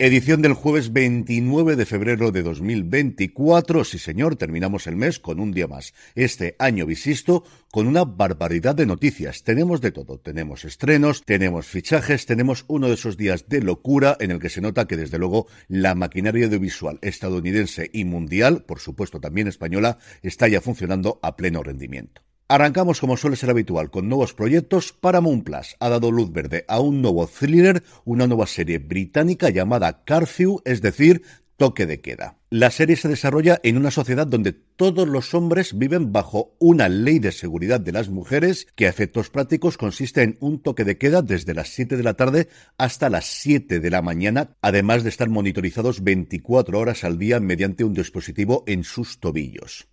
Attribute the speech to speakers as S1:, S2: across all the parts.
S1: Edición del jueves 29 de febrero de 2024. Sí, señor, terminamos el mes con un día más. Este año bisisto con una barbaridad de noticias. Tenemos de todo. Tenemos estrenos, tenemos fichajes, tenemos uno de esos días de locura en el que se nota que, desde luego, la maquinaria audiovisual estadounidense y mundial, por supuesto también española, está ya funcionando a pleno rendimiento. Arrancamos como suele ser habitual con nuevos proyectos. Paramount Plus ha dado luz verde a un nuevo thriller, una nueva serie británica llamada Curfew, es decir, toque de queda. La serie se desarrolla en una sociedad donde todos los hombres viven bajo una ley de seguridad de las mujeres que a efectos prácticos consiste en un toque de queda desde las 7 de la tarde hasta las 7 de la mañana, además de estar monitorizados 24 horas al día mediante un dispositivo en sus tobillos.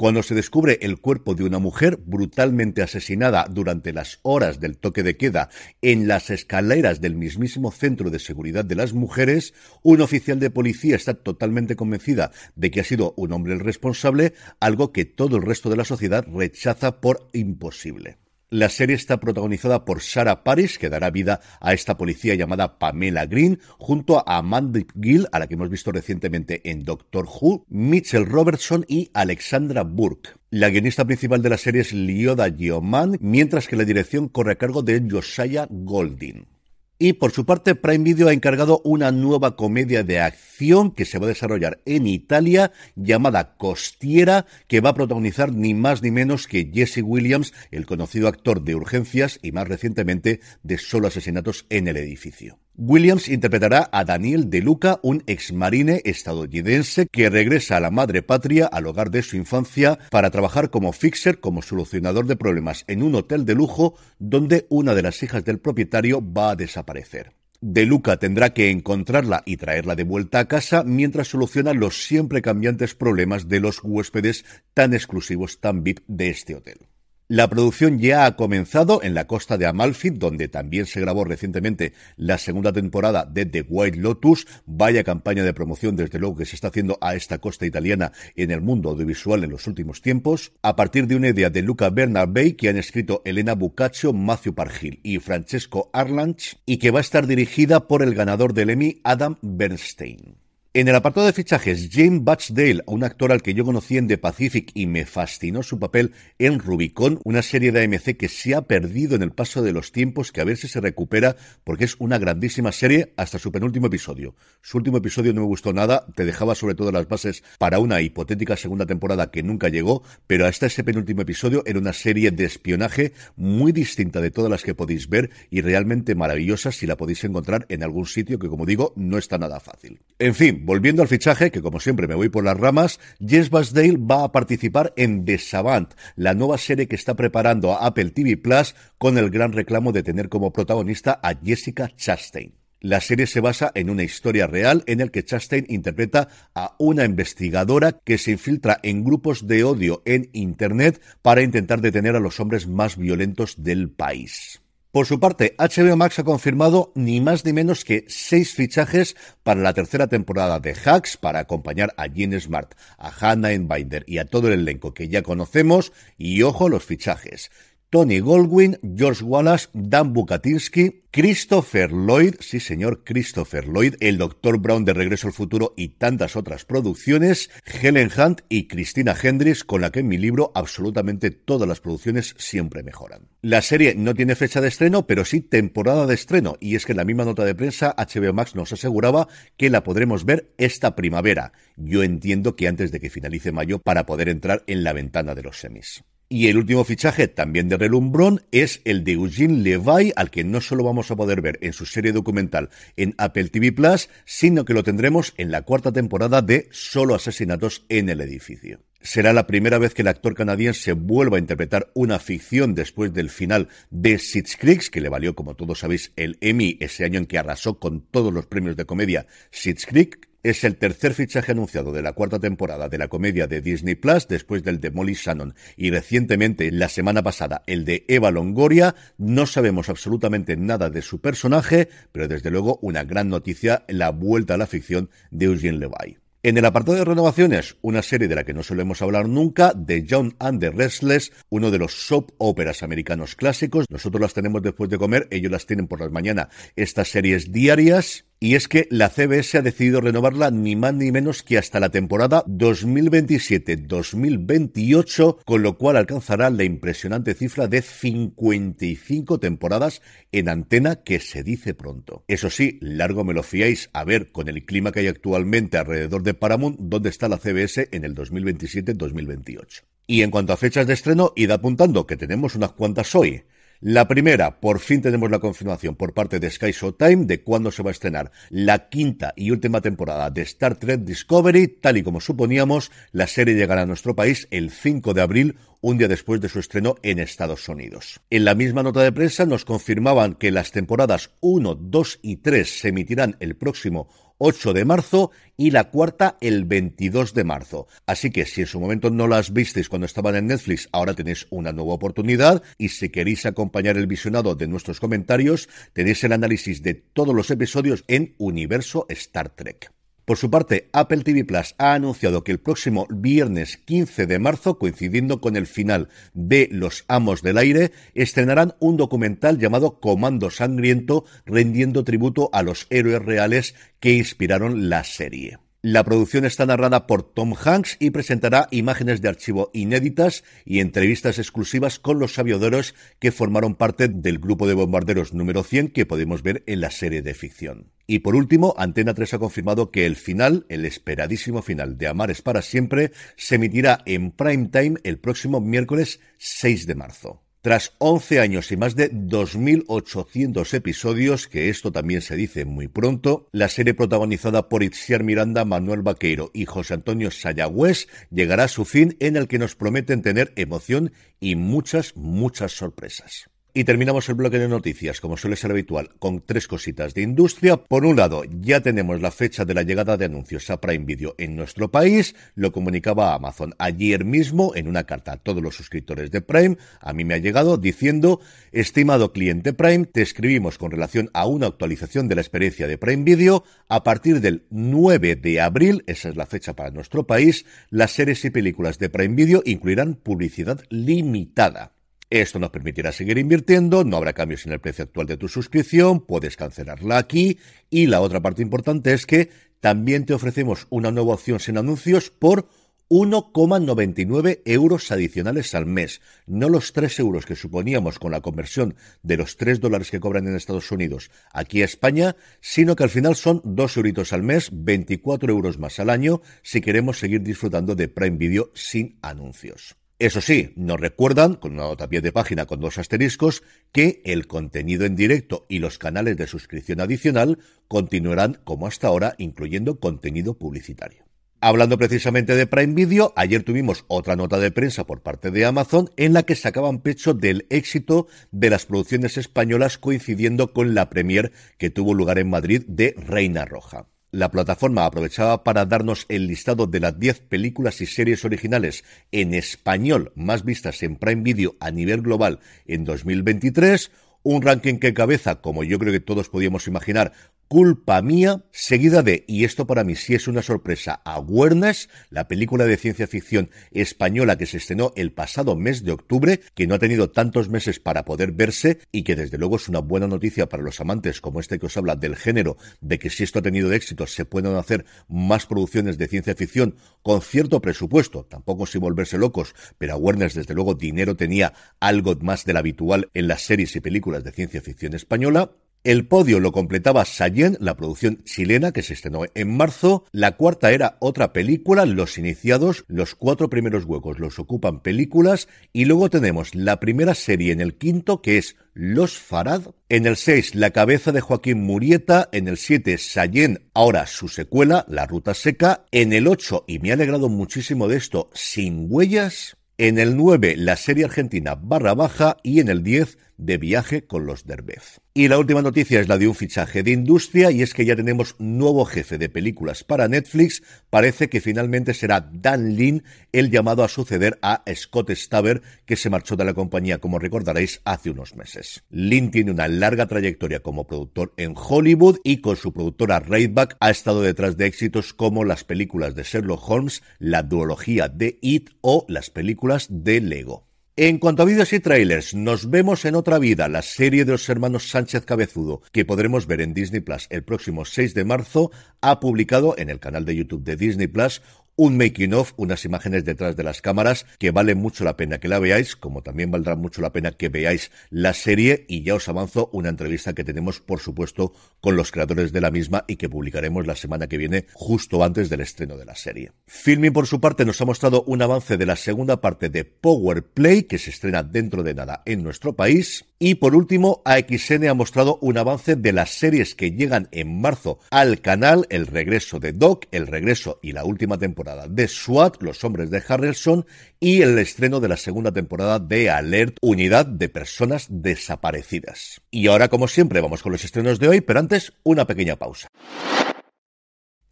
S1: Cuando se descubre el cuerpo de una mujer brutalmente asesinada durante las horas del toque de queda en las escaleras del mismísimo Centro de Seguridad de las Mujeres, un oficial de policía está totalmente convencida de que ha sido un hombre el responsable, algo que todo el resto de la sociedad rechaza por imposible. La serie está protagonizada por Sarah Paris, que dará vida a esta policía llamada Pamela Green, junto a Amanda Gill, a la que hemos visto recientemente en Doctor Who, Mitchell Robertson y Alexandra Burke. La guionista principal de la serie es Lioda Gioman, mientras que la dirección corre a cargo de Josiah Golding. Y por su parte, Prime Video ha encargado una nueva comedia de acción que se va a desarrollar en Italia llamada Costiera, que va a protagonizar ni más ni menos que Jesse Williams, el conocido actor de Urgencias y más recientemente de Solo Asesinatos en el Edificio. Williams interpretará a Daniel De Luca, un exmarine estadounidense que regresa a la madre patria, al hogar de su infancia, para trabajar como fixer, como solucionador de problemas en un hotel de lujo donde una de las hijas del propietario va a desaparecer. De Luca tendrá que encontrarla y traerla de vuelta a casa mientras soluciona los siempre cambiantes problemas de los huéspedes tan exclusivos, tan VIP de este hotel. La producción ya ha comenzado en la costa de Amalfi, donde también se grabó recientemente la segunda temporada de The White Lotus. Vaya campaña de promoción, desde luego, que se está haciendo a esta costa italiana en el mundo audiovisual en los últimos tiempos. A partir de una idea de Luca Bernabei, que han escrito Elena Bucaccio, Matthew Pargil y Francesco Arlanch, y que va a estar dirigida por el ganador del Emmy, Adam Bernstein. En el apartado de fichajes, James Batchdale, un actor al que yo conocí en The Pacific y me fascinó su papel en Rubicon, una serie de AMC que se ha perdido en el paso de los tiempos, que a ver si se recupera, porque es una grandísima serie hasta su penúltimo episodio. Su último episodio no me gustó nada, te dejaba sobre todo las bases para una hipotética segunda temporada que nunca llegó, pero hasta ese penúltimo episodio era una serie de espionaje muy distinta de todas las que podéis ver y realmente maravillosa si la podéis encontrar en algún sitio que, como digo, no está nada fácil. En fin, volviendo al fichaje, que como siempre me voy por las ramas, Jess Basdale va a participar en The Savant, la nueva serie que está preparando a Apple TV Plus con el gran reclamo de tener como protagonista a Jessica Chastain. La serie se basa en una historia real en el que Chastain interpreta a una investigadora que se infiltra en grupos de odio en Internet para intentar detener a los hombres más violentos del país. Por su parte, HBO Max ha confirmado ni más ni menos que seis fichajes para la tercera temporada de Hacks para acompañar a Gene Smart, a Hannah Binder y a todo el elenco que ya conocemos. Y ojo los fichajes. Tony Goldwyn, George Wallace, Dan Bukatinsky, Christopher Lloyd, sí señor, Christopher Lloyd, el Dr. Brown de Regreso al Futuro y tantas otras producciones, Helen Hunt y Christina Hendricks, con la que en mi libro absolutamente todas las producciones siempre mejoran. La serie no tiene fecha de estreno, pero sí temporada de estreno, y es que en la misma nota de prensa HBO Max nos aseguraba que la podremos ver esta primavera. Yo entiendo que antes de que finalice mayo para poder entrar en la ventana de los semis. Y el último fichaje, también de relumbrón, es el de Eugene Levy, al que no solo vamos a poder ver en su serie documental en Apple TV Plus, sino que lo tendremos en la cuarta temporada de Solo Asesinatos en el Edificio. Será la primera vez que el actor canadiense vuelva a interpretar una ficción después del final de Six Creeks, que le valió, como todos sabéis, el Emmy ese año en que arrasó con todos los premios de comedia Six Creek, es el tercer fichaje anunciado de la cuarta temporada de la comedia de Disney Plus después del de Molly Shannon y recientemente, la semana pasada, el de Eva Longoria. No sabemos absolutamente nada de su personaje, pero desde luego una gran noticia, la vuelta a la ficción de Eugene Levy. En el apartado de renovaciones, una serie de la que no solemos hablar nunca, de John and the Restless, uno de los soap operas americanos clásicos. Nosotros las tenemos después de comer, ellos las tienen por las mañanas. Estas series diarias y es que la CBS ha decidido renovarla ni más ni menos que hasta la temporada 2027-2028, con lo cual alcanzará la impresionante cifra de 55 temporadas en antena que se dice pronto. Eso sí, largo me lo fiáis a ver con el clima que hay actualmente alrededor de Paramount, dónde está la CBS en el 2027-2028. Y en cuanto a fechas de estreno, id apuntando que tenemos unas cuantas hoy. La primera, por fin tenemos la confirmación por parte de Sky Showtime de cuándo se va a estrenar la quinta y última temporada de Star Trek Discovery. Tal y como suponíamos, la serie llegará a nuestro país el 5 de abril, un día después de su estreno en Estados Unidos. En la misma nota de prensa nos confirmaban que las temporadas 1, 2 y 3 se emitirán el próximo 8 de marzo y la cuarta el 22 de marzo. Así que si en su momento no las visteis cuando estaban en Netflix, ahora tenéis una nueva oportunidad y si queréis acompañar el visionado de nuestros comentarios, tenéis el análisis de todos los episodios en Universo Star Trek. Por su parte, Apple TV Plus ha anunciado que el próximo viernes 15 de marzo, coincidiendo con el final de Los Amos del Aire, estrenarán un documental llamado Comando Sangriento, rendiendo tributo a los héroes reales que inspiraron la serie. La producción está narrada por Tom Hanks y presentará imágenes de archivo inéditas y entrevistas exclusivas con los avioneros que formaron parte del grupo de bombarderos número 100 que podemos ver en la serie de ficción. Y por último, Antena 3 ha confirmado que el final, el esperadísimo final de Amar es para siempre, se emitirá en prime time el próximo miércoles 6 de marzo. Tras 11 años y más de 2.800 episodios, que esto también se dice muy pronto, la serie protagonizada por Itziar Miranda, Manuel Vaqueiro y José Antonio Sayagüez llegará a su fin en el que nos prometen tener emoción y muchas, muchas sorpresas. Y terminamos el bloque de noticias, como suele ser habitual, con tres cositas de industria. Por un lado, ya tenemos la fecha de la llegada de anuncios a Prime Video en nuestro país. Lo comunicaba Amazon ayer mismo en una carta a todos los suscriptores de Prime. A mí me ha llegado diciendo, estimado cliente Prime, te escribimos con relación a una actualización de la experiencia de Prime Video. A partir del 9 de abril, esa es la fecha para nuestro país, las series y películas de Prime Video incluirán publicidad limitada. Esto nos permitirá seguir invirtiendo, no habrá cambios en el precio actual de tu suscripción, puedes cancelarla aquí y la otra parte importante es que también te ofrecemos una nueva opción sin anuncios por 1,99 euros adicionales al mes, no los 3 euros que suponíamos con la conversión de los 3 dólares que cobran en Estados Unidos aquí a España, sino que al final son 2 euritos al mes, 24 euros más al año, si queremos seguir disfrutando de Prime Video sin anuncios. Eso sí, nos recuerdan, con una nota pie de página con dos asteriscos, que el contenido en directo y los canales de suscripción adicional continuarán como hasta ahora, incluyendo contenido publicitario. Hablando precisamente de Prime Video, ayer tuvimos otra nota de prensa por parte de Amazon en la que sacaban pecho del éxito de las producciones españolas coincidiendo con la premier que tuvo lugar en Madrid de Reina Roja. La plataforma aprovechaba para darnos el listado de las 10 películas y series originales en español más vistas en Prime Video a nivel global en 2023, un ranking que cabeza, como yo creo que todos podíamos imaginar, Culpa Mía, seguida de, y esto para mí sí es una sorpresa, Awareness, la película de ciencia ficción española que se estrenó el pasado mes de octubre, que no ha tenido tantos meses para poder verse y que desde luego es una buena noticia para los amantes como este que os habla del género, de que si esto ha tenido éxito se pueden hacer más producciones de ciencia ficción con cierto presupuesto, tampoco sin volverse locos, pero Awareness desde luego dinero tenía algo más del habitual en las series y películas de ciencia ficción española, el podio lo completaba Sayen, la producción chilena que se estrenó en marzo. La cuarta era otra película, Los Iniciados. Los cuatro primeros huecos los ocupan películas. Y luego tenemos la primera serie en el quinto, que es Los Farad. En el seis, La cabeza de Joaquín Murieta. En el siete, Sayen, ahora su secuela, La Ruta Seca. En el ocho, y me ha alegrado muchísimo de esto, Sin Huellas. En el 9, la serie argentina Barra Baja y en el 10, de viaje con los Derbez. Y la última noticia es la de un fichaje de industria y es que ya tenemos nuevo jefe de películas para Netflix. Parece que finalmente será Dan Lin el llamado a suceder a Scott Staber que se marchó de la compañía como recordaréis hace unos meses. Lin tiene una larga trayectoria como productor en Hollywood y con su productora Raidback ha estado detrás de éxitos como las películas de Sherlock Holmes, la duología de It o las películas de Lego. En cuanto a vídeos y trailers, nos vemos en otra vida, la serie de los hermanos Sánchez Cabezudo, que podremos ver en Disney Plus el próximo 6 de marzo, ha publicado en el canal de YouTube de Disney Plus un making of, unas imágenes detrás de las cámaras que vale mucho la pena que la veáis, como también valdrá mucho la pena que veáis la serie y ya os avanzo una entrevista que tenemos por supuesto con los creadores de la misma y que publicaremos la semana que viene justo antes del estreno de la serie. Filming por su parte nos ha mostrado un avance de la segunda parte de Power Play que se estrena dentro de nada en nuestro país y por último, AXN ha mostrado un avance de las series que llegan en marzo al canal, el regreso de Doc, el regreso y la última temporada de SWAT, Los Hombres de Harrelson, y el estreno de la segunda temporada de Alert, Unidad de Personas Desaparecidas. Y ahora, como siempre, vamos con los estrenos de hoy, pero antes, una pequeña pausa.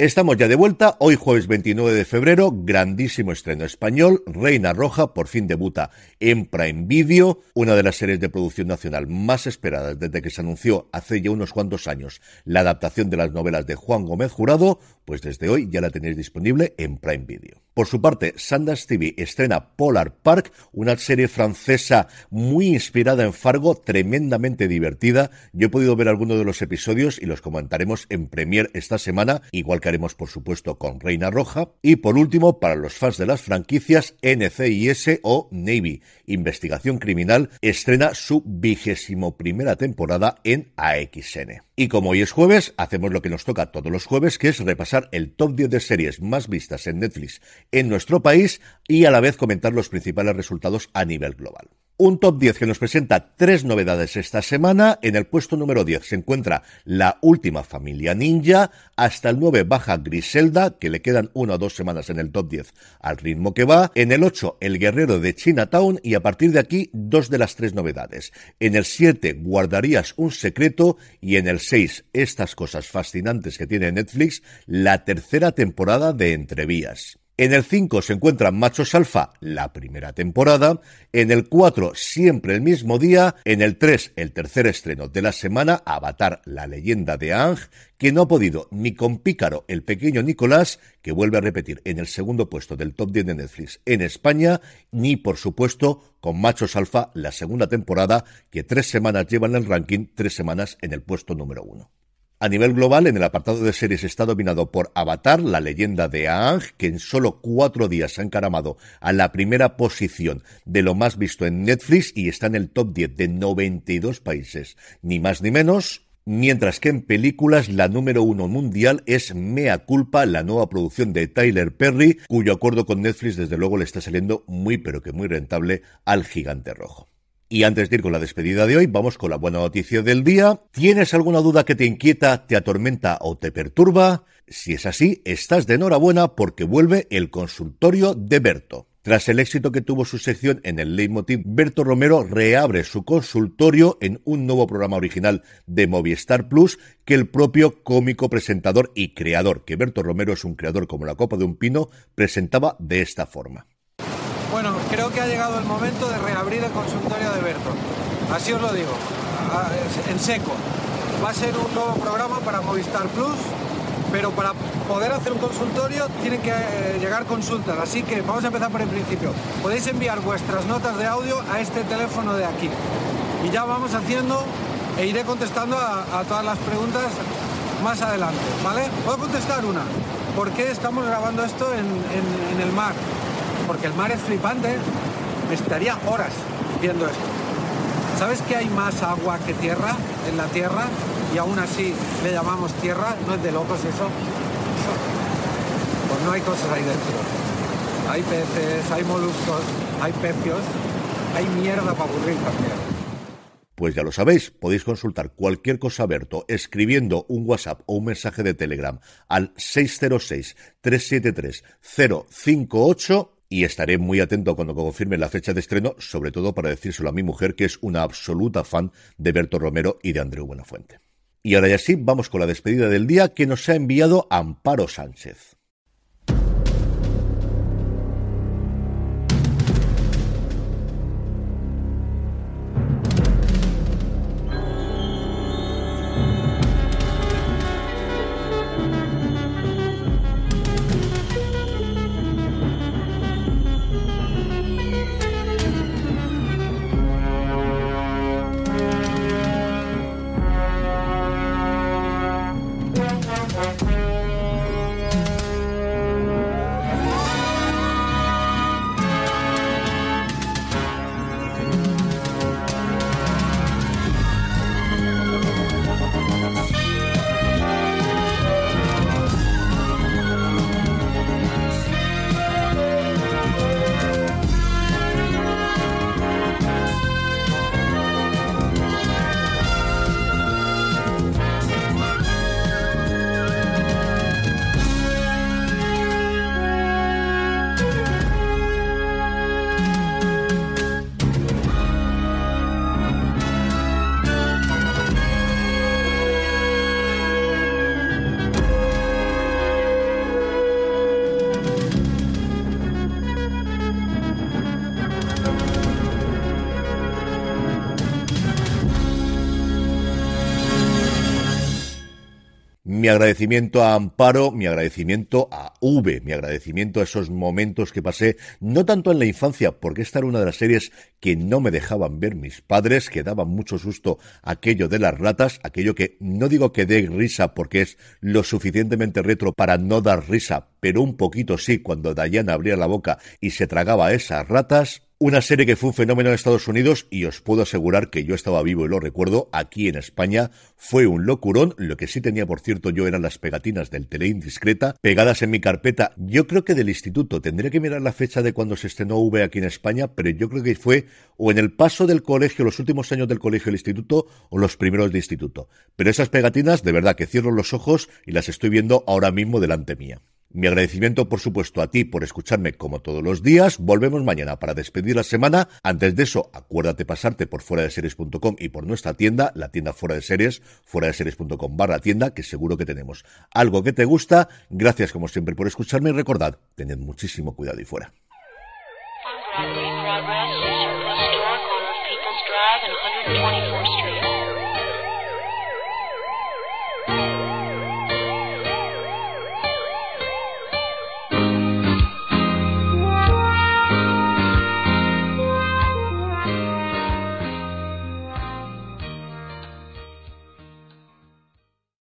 S1: Estamos ya de vuelta, hoy jueves 29 de febrero, grandísimo estreno español, Reina Roja por fin debuta en Prime Video, una de las series de producción nacional más esperadas desde que se anunció hace ya unos cuantos años la adaptación de las novelas de Juan Gómez Jurado, pues desde hoy ya la tenéis disponible en Prime Video. Por su parte, Sundance TV estrena Polar Park, una serie francesa muy inspirada en Fargo, tremendamente divertida. Yo he podido ver algunos de los episodios y los comentaremos en Premiere esta semana, igual que haremos por supuesto con Reina Roja. Y por último, para los fans de las franquicias, NCIS o Navy, Investigación Criminal, estrena su vigésimo primera temporada en AXN. Y como hoy es jueves, hacemos lo que nos toca todos los jueves, que es repasar el top 10 de series más vistas en Netflix en nuestro país y a la vez comentar los principales resultados a nivel global. Un top 10 que nos presenta tres novedades esta semana. En el puesto número 10 se encuentra La Última Familia Ninja. Hasta el 9 baja Griselda, que le quedan una o dos semanas en el top 10 al ritmo que va. En el 8 El Guerrero de Chinatown y a partir de aquí dos de las tres novedades. En el 7 Guardarías un secreto y en el 6 Estas cosas fascinantes que tiene Netflix, la tercera temporada de Entrevías. En el 5 se encuentran Machos Alfa, la primera temporada. En el 4, siempre el mismo día. En el 3, el tercer estreno de la semana, Avatar, la leyenda de Ang, que no ha podido ni con Pícaro, el pequeño Nicolás, que vuelve a repetir en el segundo puesto del top 10 de Netflix en España, ni por supuesto con Machos Alfa, la segunda temporada, que tres semanas llevan el ranking, tres semanas en el puesto número 1. A nivel global, en el apartado de series está dominado por Avatar, la leyenda de Aang, que en solo cuatro días se ha encaramado a la primera posición de lo más visto en Netflix y está en el top 10 de 92 países, ni más ni menos. Mientras que en películas la número uno mundial es Mea Culpa, la nueva producción de Tyler Perry, cuyo acuerdo con Netflix desde luego le está saliendo muy pero que muy rentable al gigante rojo. Y antes de ir con la despedida de hoy, vamos con la buena noticia del día. ¿Tienes alguna duda que te inquieta, te atormenta o te perturba? Si es así, estás de enhorabuena porque vuelve el consultorio de Berto. Tras el éxito que tuvo su sección en el Leitmotiv, Berto Romero reabre su consultorio en un nuevo programa original de Movistar Plus que el propio cómico presentador y creador, que Berto Romero es un creador como la copa de un pino, presentaba de esta forma.
S2: Bueno, creo que ha llegado el momento de reabrir el consultorio de Berto. Así os lo digo. en seco. Va a ser un nuevo programa para Movistar Plus, pero para poder hacer un consultorio tienen que eh, llegar consultas. Así que vamos a empezar por el principio. Podéis enviar vuestras notas de audio a este teléfono de aquí. Y ya vamos haciendo e iré contestando a, todas las preguntas más adelante, ¿vale? Voy a contestar una. ¿Por qué estamos grabando esto en el mar? Porque el mar es flipante. Estaría horas viendo esto. ¿Sabes que hay más agua que tierra en la tierra? Y aún así le llamamos tierra, ¿no es de locos eso? Pues no hay cosas ahí dentro. Hay peces, hay moluscos, hay pecios, hay mierda para aburrir también.
S1: Pues ya lo sabéis, podéis consultar cualquier cosa Berto escribiendo un WhatsApp o un mensaje de Telegram al 606-373-058 y estaré muy atento cuando confirme la fecha de estreno, sobre todo para decírselo a mi mujer, que es una absoluta fan de Berto Romero y de Andreu Buenafuente. Y ahora ya sí, vamos con la despedida del día que nos ha enviado Amparo Sánchez. Mi agradecimiento a Amparo, mi agradecimiento a V, mi agradecimiento a esos momentos que pasé, no tanto en la infancia, porque esta era una de las series que no me dejaban ver mis padres, que daban mucho susto aquello de las ratas, aquello que no digo que dé risa porque es lo suficientemente retro para no dar risa, pero un poquito sí cuando Diana abría la boca y se tragaba esas ratas, una serie que fue un fenómeno en Estados Unidos y os puedo asegurar que yo estaba vivo y lo recuerdo, aquí en España fue un locurón, lo que sí tenía por cierto yo eran las pegatinas del tele indiscreta, pegadas en mi carpeta, yo creo que del instituto, tendré que mirar la fecha de cuando se estrenó V aquí en España, pero yo creo que fue o en el paso del colegio, los últimos años del colegio del instituto o los primeros de instituto. Pero esas pegatinas, de verdad que cierro los ojos y las estoy viendo ahora mismo delante mía. Mi agradecimiento, por supuesto, a ti por escucharme como todos los días. Volvemos mañana para despedir la semana. Antes de eso, acuérdate pasarte por fuera de series.com y por nuestra tienda, la tienda fuera de series, fuera de series.com barra tienda, que seguro que tenemos algo que te gusta. Gracias como siempre por escucharme y recordad, tened muchísimo cuidado y fuera.